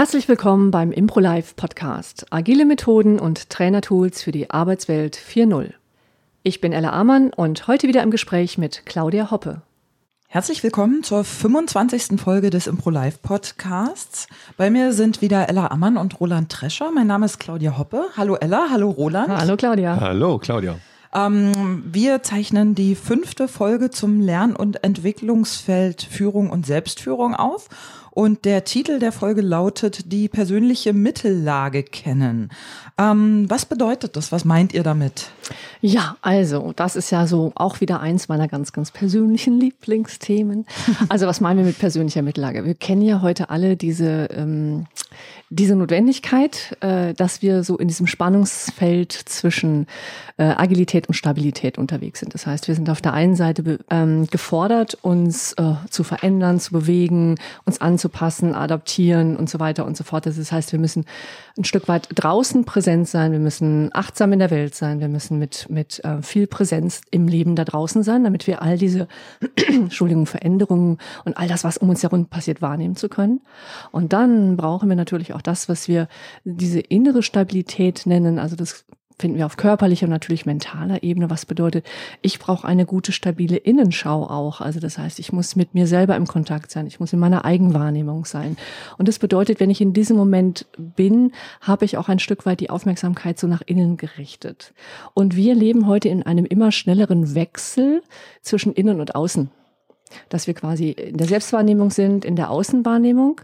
Herzlich willkommen beim ImproLife Podcast. Agile Methoden und Trainertools für die Arbeitswelt 4.0. Ich bin Ella Amann und heute wieder im Gespräch mit Claudia Hoppe. Herzlich willkommen zur 25. Folge des ImproLife Podcasts. Bei mir sind wieder Ella Ammann und Roland Trescher. Mein Name ist Claudia Hoppe. Hallo Ella, hallo Roland. Hallo Claudia. Hallo Claudia. Ähm, wir zeichnen die fünfte Folge zum Lern- und Entwicklungsfeld Führung und Selbstführung auf. Und der Titel der Folge lautet Die persönliche Mittellage kennen. Ähm, was bedeutet das? Was meint ihr damit? Ja, also, das ist ja so auch wieder eins meiner ganz, ganz persönlichen Lieblingsthemen. Also, was meinen wir mit persönlicher Mittellage? Wir kennen ja heute alle diese, ähm, diese Notwendigkeit, äh, dass wir so in diesem Spannungsfeld zwischen äh, Agilität und Stabilität unterwegs sind. Das heißt, wir sind auf der einen Seite ähm, gefordert, uns äh, zu verändern, zu bewegen, uns anzupassen, adaptieren und so weiter und so fort. Das heißt, wir müssen ein Stück weit draußen präsent sein, wir müssen achtsam in der Welt sein, wir müssen mit, mit äh, viel Präsenz im Leben da draußen sein, damit wir all diese Entschuldigung, Veränderungen und all das, was um uns herum passiert, wahrnehmen zu können. Und dann brauchen wir natürlich auch das, was wir diese innere Stabilität nennen, also das finden wir auf körperlicher und natürlich mentaler Ebene, was bedeutet, ich brauche eine gute, stabile Innenschau auch. Also das heißt, ich muss mit mir selber im Kontakt sein, ich muss in meiner Eigenwahrnehmung sein. Und das bedeutet, wenn ich in diesem Moment bin, habe ich auch ein Stück weit die Aufmerksamkeit so nach innen gerichtet. Und wir leben heute in einem immer schnelleren Wechsel zwischen innen und außen dass wir quasi in der Selbstwahrnehmung sind, in der Außenwahrnehmung.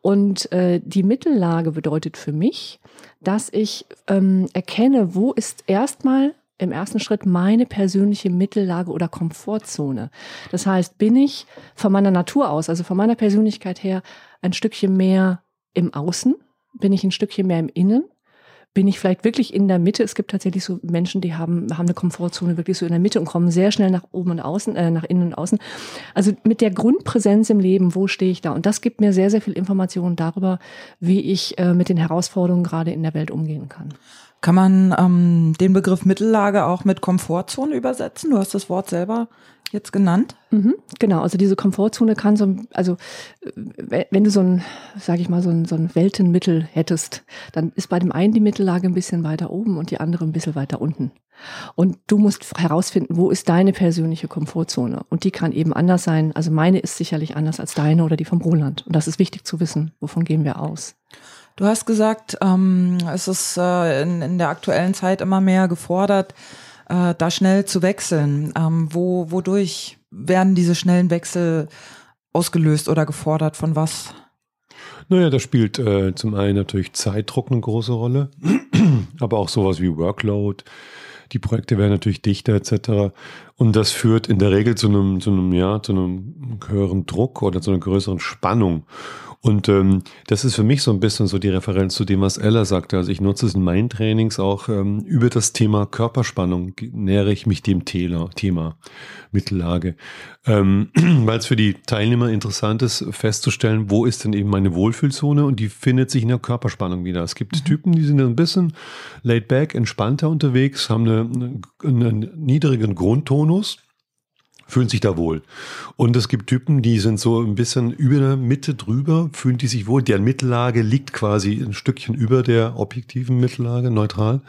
Und äh, die Mittellage bedeutet für mich, dass ich ähm, erkenne, wo ist erstmal im ersten Schritt meine persönliche Mittellage oder Komfortzone. Das heißt, bin ich von meiner Natur aus, also von meiner Persönlichkeit her, ein Stückchen mehr im Außen? Bin ich ein Stückchen mehr im Innen? Bin ich vielleicht wirklich in der Mitte. Es gibt tatsächlich so Menschen, die haben, haben eine Komfortzone wirklich so in der Mitte und kommen sehr schnell nach oben und außen, äh, nach innen und außen. Also mit der Grundpräsenz im Leben, wo stehe ich da? Und das gibt mir sehr, sehr viel Informationen darüber, wie ich äh, mit den Herausforderungen gerade in der Welt umgehen kann. Kann man ähm, den Begriff Mittellage auch mit Komfortzone übersetzen? Du hast das Wort selber jetzt genannt? Mhm, genau, also diese Komfortzone kann so, also wenn du so ein, sage ich mal, so ein, so ein Weltenmittel hättest, dann ist bei dem einen die Mittellage ein bisschen weiter oben und die andere ein bisschen weiter unten. Und du musst herausfinden, wo ist deine persönliche Komfortzone? Und die kann eben anders sein. Also meine ist sicherlich anders als deine oder die vom Roland. Und das ist wichtig zu wissen. Wovon gehen wir aus? Du hast gesagt, ähm, es ist äh, in, in der aktuellen Zeit immer mehr gefordert, äh, da schnell zu wechseln. Ähm, wo, wodurch werden diese schnellen Wechsel ausgelöst oder gefordert? Von was? Naja, da spielt äh, zum einen natürlich Zeitdruck eine große Rolle, aber auch sowas wie Workload. Die Projekte werden natürlich dichter etc. Und das führt in der Regel zu einem, zu einem, ja, zu einem höheren Druck oder zu einer größeren Spannung. Und ähm, das ist für mich so ein bisschen so die Referenz zu dem, was Ella sagte. Also ich nutze es in meinen Trainings auch ähm, über das Thema Körperspannung, nähere ich mich dem Thema, Thema Mittellage. Ähm, Weil es für die Teilnehmer interessant ist, festzustellen, wo ist denn eben meine Wohlfühlzone und die findet sich in der Körperspannung wieder. Es gibt mhm. Typen, die sind ein bisschen laid back, entspannter unterwegs, haben eine, einen niedrigen Grundtonus fühlen sich da wohl. Und es gibt Typen, die sind so ein bisschen über der Mitte drüber, fühlen die sich wohl. Deren Mittellage liegt quasi ein Stückchen über der objektiven Mittellage, neutral.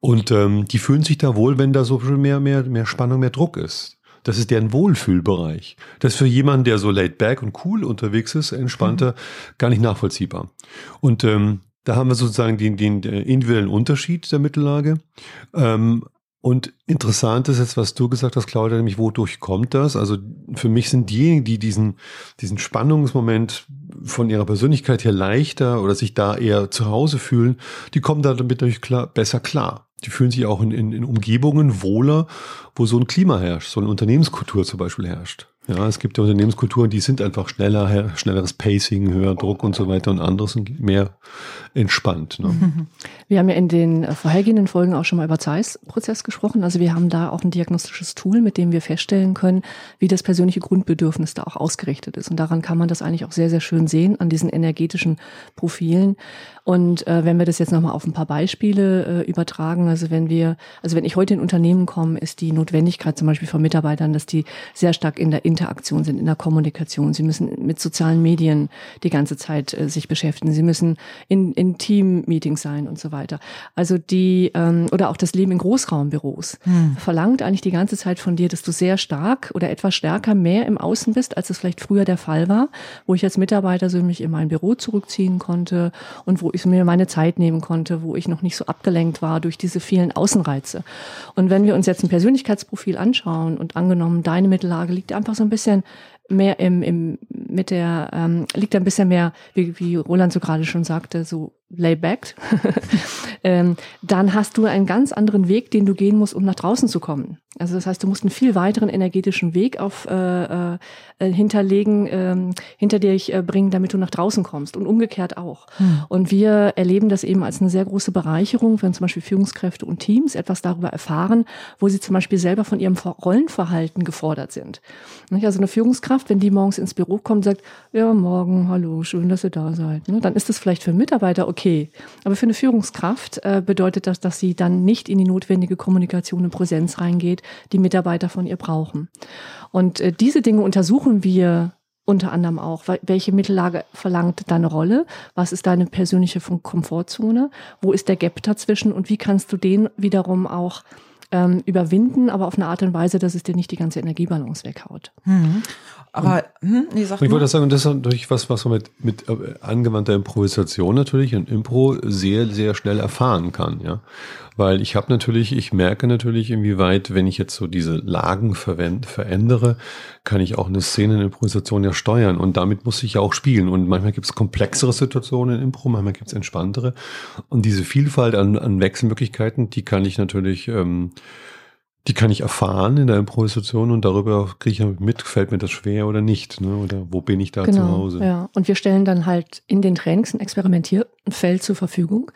Und ähm, die fühlen sich da wohl, wenn da so mehr, mehr, mehr Spannung, mehr Druck ist. Das ist deren Wohlfühlbereich. Das ist für jemanden, der so laid back und cool unterwegs ist, entspannter, mhm. gar nicht nachvollziehbar. Und ähm, da haben wir sozusagen den, den individuellen Unterschied der Mittellage. Ähm, und interessant ist jetzt, was du gesagt hast, Claudia, nämlich wodurch kommt das? Also für mich sind diejenigen, die diesen, diesen Spannungsmoment von ihrer Persönlichkeit her leichter oder sich da eher zu Hause fühlen, die kommen da damit natürlich klar, besser klar. Die fühlen sich auch in, in, in Umgebungen wohler, wo so ein Klima herrscht, so eine Unternehmenskultur zum Beispiel herrscht. Ja, es gibt ja Unternehmenskulturen, die sind einfach schneller, schnelleres Pacing, höher Druck und so weiter und andere sind mehr entspannt. Ne? Wir haben ja in den vorhergehenden Folgen auch schon mal über Zeiss-Prozess gesprochen. Also wir haben da auch ein diagnostisches Tool, mit dem wir feststellen können, wie das persönliche Grundbedürfnis da auch ausgerichtet ist. Und daran kann man das eigentlich auch sehr, sehr schön sehen, an diesen energetischen Profilen. Und äh, wenn wir das jetzt nochmal auf ein paar Beispiele äh, übertragen, also wenn wir, also wenn ich heute in Unternehmen komme, ist die Notwendigkeit zum Beispiel von Mitarbeitern, dass die sehr stark in der Interaktion sind, in der Kommunikation. Sie müssen mit sozialen Medien die ganze Zeit äh, sich beschäftigen. Sie müssen in, in Team-Meetings sein und so weiter. Also die, ähm, oder auch das Leben in Großraumbüros hm. verlangt eigentlich die ganze Zeit von dir, dass du sehr stark oder etwas stärker mehr im Außen bist, als es vielleicht früher der Fall war, wo ich als Mitarbeiter so mich in mein Büro zurückziehen konnte und wo ich mir meine Zeit nehmen konnte, wo ich noch nicht so abgelenkt war durch diese vielen Außenreize. Und wenn wir uns jetzt ein Persönlichkeitsprofil anschauen und angenommen, deine Mittellage liegt einfach so ein bisschen mehr im, im mit der ähm, liegt ein bisschen mehr, wie, wie Roland so gerade schon sagte, so layback, ähm, dann hast du einen ganz anderen Weg, den du gehen musst, um nach draußen zu kommen. Also das heißt, du musst einen viel weiteren energetischen Weg auf äh, äh, hinterlegen, äh, hinter dich äh, bringen, damit du nach draußen kommst und umgekehrt auch. Hm. Und wir erleben das eben als eine sehr große Bereicherung, wenn zum Beispiel Führungskräfte und Teams etwas darüber erfahren, wo sie zum Beispiel selber von ihrem Rollenverhalten gefordert sind. Also eine Führungskraft, wenn die morgens ins Büro kommt und sagt, ja, morgen, hallo, schön, dass ihr da seid, ne, dann ist das vielleicht für Mitarbeiter okay okay. Aber für eine Führungskraft äh, bedeutet das, dass sie dann nicht in die notwendige Kommunikation und Präsenz reingeht, die Mitarbeiter von ihr brauchen. Und äh, diese Dinge untersuchen wir unter anderem auch, welche Mittellage verlangt deine Rolle, was ist deine persönliche Komfortzone, wo ist der Gap dazwischen und wie kannst du den wiederum auch ähm, überwinden, aber auf eine Art und Weise, dass es dir nicht die ganze Energiebalance weghaut. Mhm. Aber hm, nee, sag ich wollte sagen, das ist natürlich was, was man mit, mit äh, angewandter Improvisation natürlich und Impro sehr, sehr schnell erfahren kann, ja. Weil ich habe natürlich, ich merke natürlich, inwieweit, wenn ich jetzt so diese Lagen verwend, verändere, kann ich auch eine Szene in Improvisation ja steuern und damit muss ich ja auch spielen. Und manchmal gibt es komplexere Situationen in Impro, manchmal gibt es entspanntere. Und diese Vielfalt an, an Wechselmöglichkeiten, die kann ich natürlich ähm, die kann ich erfahren in der Improvisation und darüber kriege ich mit, fällt mir das schwer oder nicht, ne? oder wo bin ich da genau, zu Hause. Ja, und wir stellen dann halt in den Trainings ein Experimentierfeld zur Verfügung,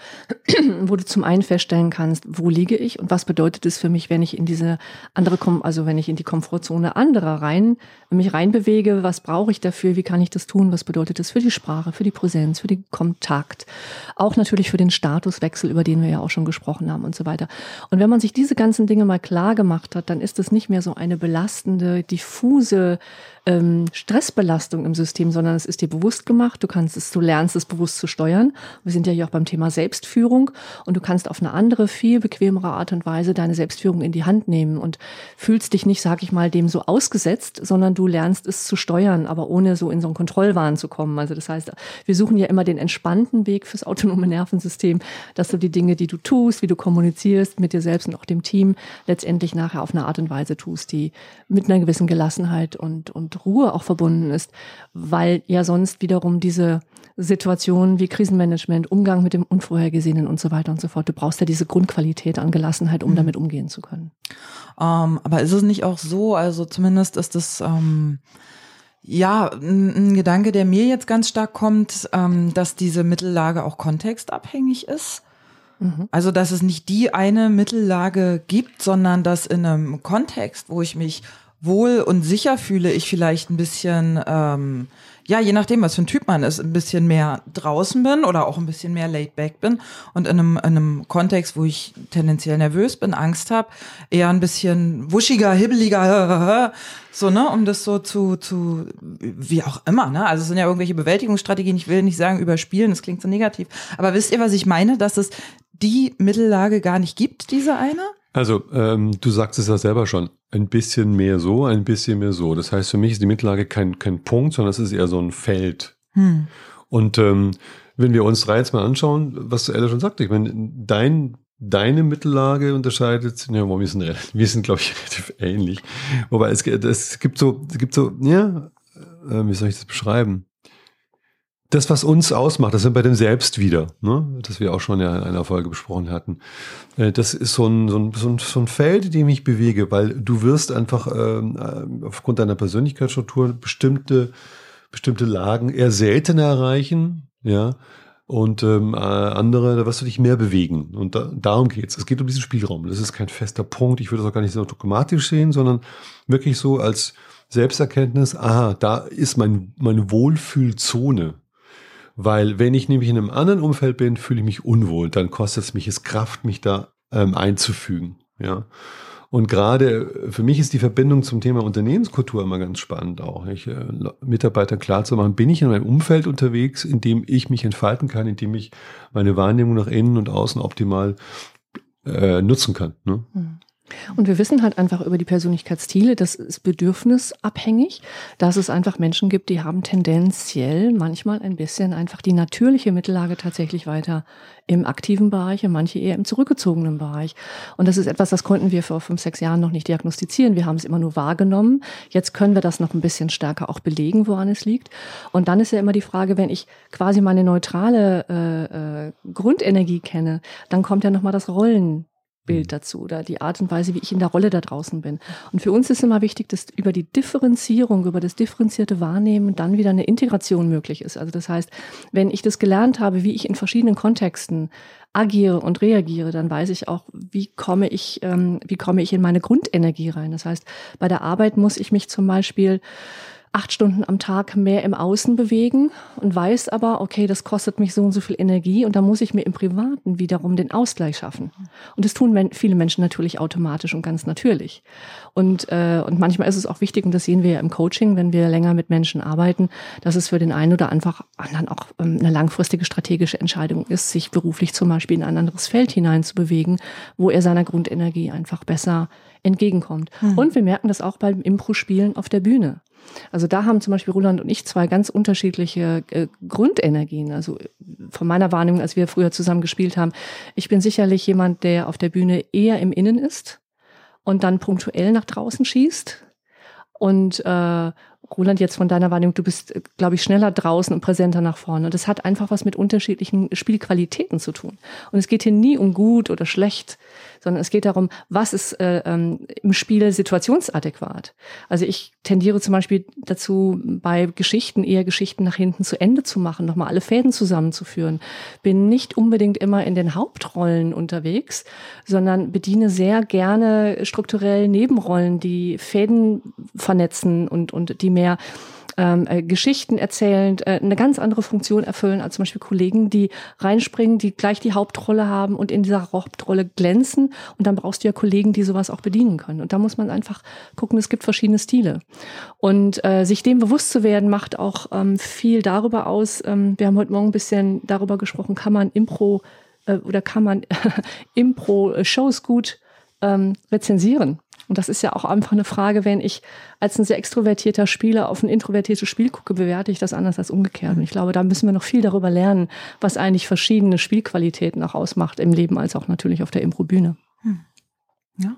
wo du zum einen feststellen kannst, wo liege ich und was bedeutet es für mich, wenn ich in diese andere, also wenn ich in die Komfortzone anderer rein, mich reinbewege, was brauche ich dafür, wie kann ich das tun, was bedeutet es für die Sprache, für die Präsenz, für den Kontakt, auch natürlich für den Statuswechsel, über den wir ja auch schon gesprochen haben und so weiter. Und wenn man sich diese ganzen Dinge mal klar gemacht hat, dann ist es nicht mehr so eine belastende, diffuse ähm, Stressbelastung im System, sondern es ist dir bewusst gemacht. Du kannst es, du lernst es bewusst zu steuern. Wir sind ja hier auch beim Thema Selbstführung und du kannst auf eine andere, viel bequemere Art und Weise deine Selbstführung in die Hand nehmen und fühlst dich nicht, sag ich mal, dem so ausgesetzt, sondern du lernst es zu steuern, aber ohne so in so einen Kontrollwahn zu kommen. Also das heißt, wir suchen ja immer den entspannten Weg fürs autonome Nervensystem, dass du die Dinge, die du tust, wie du kommunizierst mit dir selbst und auch dem Team, letztendlich nachher auf eine Art und Weise tust, die mit einer gewissen Gelassenheit und, und Ruhe auch verbunden ist, weil ja sonst wiederum diese Situationen wie Krisenmanagement, Umgang mit dem Unvorhergesehenen und so weiter und so fort, du brauchst ja diese Grundqualität an Gelassenheit, um mhm. damit umgehen zu können. Ähm, aber ist es nicht auch so, also zumindest ist es ähm, ja ein, ein, Gedanke, der mir jetzt ganz stark kommt, ähm, dass diese Mittellage auch kontextabhängig ist? Mhm. Also, dass es nicht die eine Mittellage gibt, sondern dass in einem Kontext, wo ich mich wohl und sicher fühle ich vielleicht ein bisschen, ähm, ja, je nachdem, was für ein Typ man ist, ein bisschen mehr draußen bin oder auch ein bisschen mehr laid back bin und in einem, in einem Kontext, wo ich tendenziell nervös bin, Angst habe, eher ein bisschen wuschiger, hibbeliger, so, ne, um das so zu, zu, wie auch immer, ne, also es sind ja irgendwelche Bewältigungsstrategien, ich will nicht sagen überspielen, das klingt so negativ, aber wisst ihr, was ich meine, dass es die Mittellage gar nicht gibt, diese eine? Also, ähm, du sagst es ja selber schon, ein bisschen mehr so, ein bisschen mehr so. Das heißt, für mich ist die Mittellage kein, kein Punkt, sondern es ist eher so ein Feld. Hm. Und ähm, wenn wir uns drei jetzt mal anschauen, was Ella schon sagte, ich meine, dein, deine Mittellage unterscheidet, ja, wir sind, wir sind glaube ich, relativ ähnlich. Wobei es, es gibt so, es gibt so, ja, äh, wie soll ich das beschreiben? Das, was uns ausmacht, das sind bei dem Selbst wieder, ne? das wir auch schon ja in einer Folge besprochen hatten. Äh, das ist so ein, so ein, so ein, so ein Feld, in dem ich bewege, weil du wirst einfach ähm, äh, aufgrund deiner Persönlichkeitsstruktur bestimmte, bestimmte Lagen eher seltener erreichen, ja. Und ähm, äh, andere, da wirst du dich mehr bewegen. Und da, darum geht's. Es geht um diesen Spielraum. Das ist kein fester Punkt. Ich würde das auch gar nicht so dogmatisch sehen, sondern wirklich so als Selbsterkenntnis, aha, da ist mein, meine Wohlfühlzone. Weil wenn ich nämlich in einem anderen Umfeld bin, fühle ich mich unwohl. Dann kostet es mich es Kraft, mich da ähm, einzufügen. Ja. Und gerade für mich ist die Verbindung zum Thema Unternehmenskultur immer ganz spannend auch. Ich, äh, Mitarbeitern klarzumachen, bin ich in einem Umfeld unterwegs, in dem ich mich entfalten kann, in dem ich meine Wahrnehmung nach innen und außen optimal äh, nutzen kann. Ne? Mhm. Und wir wissen halt einfach über die Persönlichkeitsstile, das ist bedürfnisabhängig, dass es einfach Menschen gibt, die haben tendenziell manchmal ein bisschen einfach die natürliche Mittellage tatsächlich weiter im aktiven Bereich und manche eher im zurückgezogenen Bereich. Und das ist etwas, das konnten wir vor fünf, sechs Jahren noch nicht diagnostizieren. Wir haben es immer nur wahrgenommen. Jetzt können wir das noch ein bisschen stärker auch belegen, woran es liegt. Und dann ist ja immer die Frage, wenn ich quasi meine neutrale äh, äh, Grundenergie kenne, dann kommt ja nochmal das Rollen Bild mhm. dazu oder die Art und Weise, wie ich in der Rolle da draußen bin. Und für uns ist immer wichtig, dass über die Differenzierung, über das differenzierte Wahrnehmen dann wieder eine Integration möglich ist. Also das heißt, wenn ich das gelernt habe, wie ich in verschiedenen Kontexten agiere und reagiere, dann weiß ich auch, wie komme ich, ähm, wie komme ich in meine Grundenergie rein. Das heißt, bei der Arbeit muss ich mich zum Beispiel acht Stunden am Tag mehr im Außen bewegen und weiß aber, okay, das kostet mich so und so viel Energie und da muss ich mir im Privaten wiederum den Ausgleich schaffen. Und das tun viele Menschen natürlich automatisch und ganz natürlich. Und, äh, und manchmal ist es auch wichtig, und das sehen wir ja im Coaching, wenn wir länger mit Menschen arbeiten, dass es für den einen oder einfach anderen auch ähm, eine langfristige strategische Entscheidung ist, sich beruflich zum Beispiel in ein anderes Feld hineinzubewegen, wo er seiner Grundenergie einfach besser entgegenkommt. Mhm. Und wir merken das auch beim Impro-Spielen auf der Bühne. Also da haben zum Beispiel Roland und ich zwei ganz unterschiedliche äh, Grundenergien. Also von meiner Wahrnehmung, als wir früher zusammen gespielt haben, ich bin sicherlich jemand, der auf der Bühne eher im Innen ist und dann punktuell nach draußen schießt. Und äh, Roland, jetzt von deiner Wahrnehmung, du bist, glaube ich, schneller draußen und präsenter nach vorne. Und das hat einfach was mit unterschiedlichen Spielqualitäten zu tun. Und es geht hier nie um gut oder schlecht, sondern es geht darum, was ist äh, ähm, im Spiel situationsadäquat. Also ich tendiere zum Beispiel dazu, bei Geschichten eher Geschichten nach hinten zu Ende zu machen, nochmal alle Fäden zusammenzuführen. Bin nicht unbedingt immer in den Hauptrollen unterwegs, sondern bediene sehr gerne strukturell Nebenrollen, die Fäden vernetzen und, und die mehr ähm, äh, Geschichten erzählend äh, eine ganz andere Funktion erfüllen als zum Beispiel Kollegen, die reinspringen, die gleich die Hauptrolle haben und in dieser Hauptrolle glänzen. Und dann brauchst du ja Kollegen, die sowas auch bedienen können. Und da muss man einfach gucken, es gibt verschiedene Stile. Und äh, sich dem bewusst zu werden, macht auch ähm, viel darüber aus. Ähm, wir haben heute Morgen ein bisschen darüber gesprochen, kann man Impro äh, oder kann man Impro-Shows gut ähm, rezensieren. Und das ist ja auch einfach eine Frage, wenn ich als ein sehr extrovertierter Spieler auf ein introvertiertes Spiel gucke, bewerte ich das anders als umgekehrt. Und ich glaube, da müssen wir noch viel darüber lernen, was eigentlich verschiedene Spielqualitäten auch ausmacht im Leben, als auch natürlich auf der Improbühne. Hm. Ja,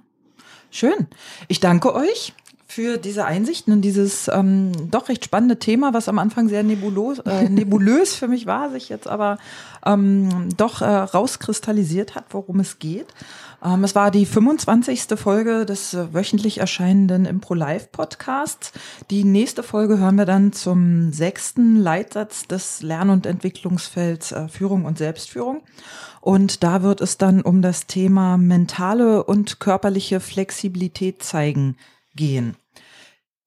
schön. Ich danke euch für diese Einsichten in dieses ähm, doch recht spannende Thema, was am Anfang sehr nebulos, äh, nebulös für mich war, sich jetzt aber ähm, doch äh, rauskristallisiert hat, worum es geht. Ähm, es war die 25. Folge des äh, wöchentlich erscheinenden Impro Live Podcasts. Die nächste Folge hören wir dann zum sechsten Leitsatz des Lern- und Entwicklungsfelds äh, Führung und Selbstführung. Und da wird es dann um das Thema mentale und körperliche Flexibilität zeigen gehen.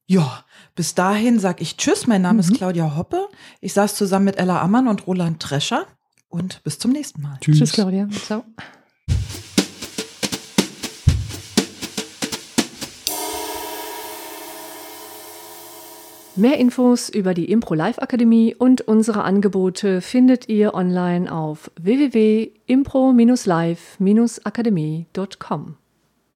Ja, bis dahin sag ich Tschüss. Mein Name mhm. ist Claudia Hoppe. Ich saß zusammen mit Ella Ammann und Roland Trescher. Und bis zum nächsten Mal. Tschüss, Tschüss Claudia. Ciao. Mehr Infos über die Impro Live Akademie und unsere Angebote findet ihr online auf www.impro-live-akademie.com.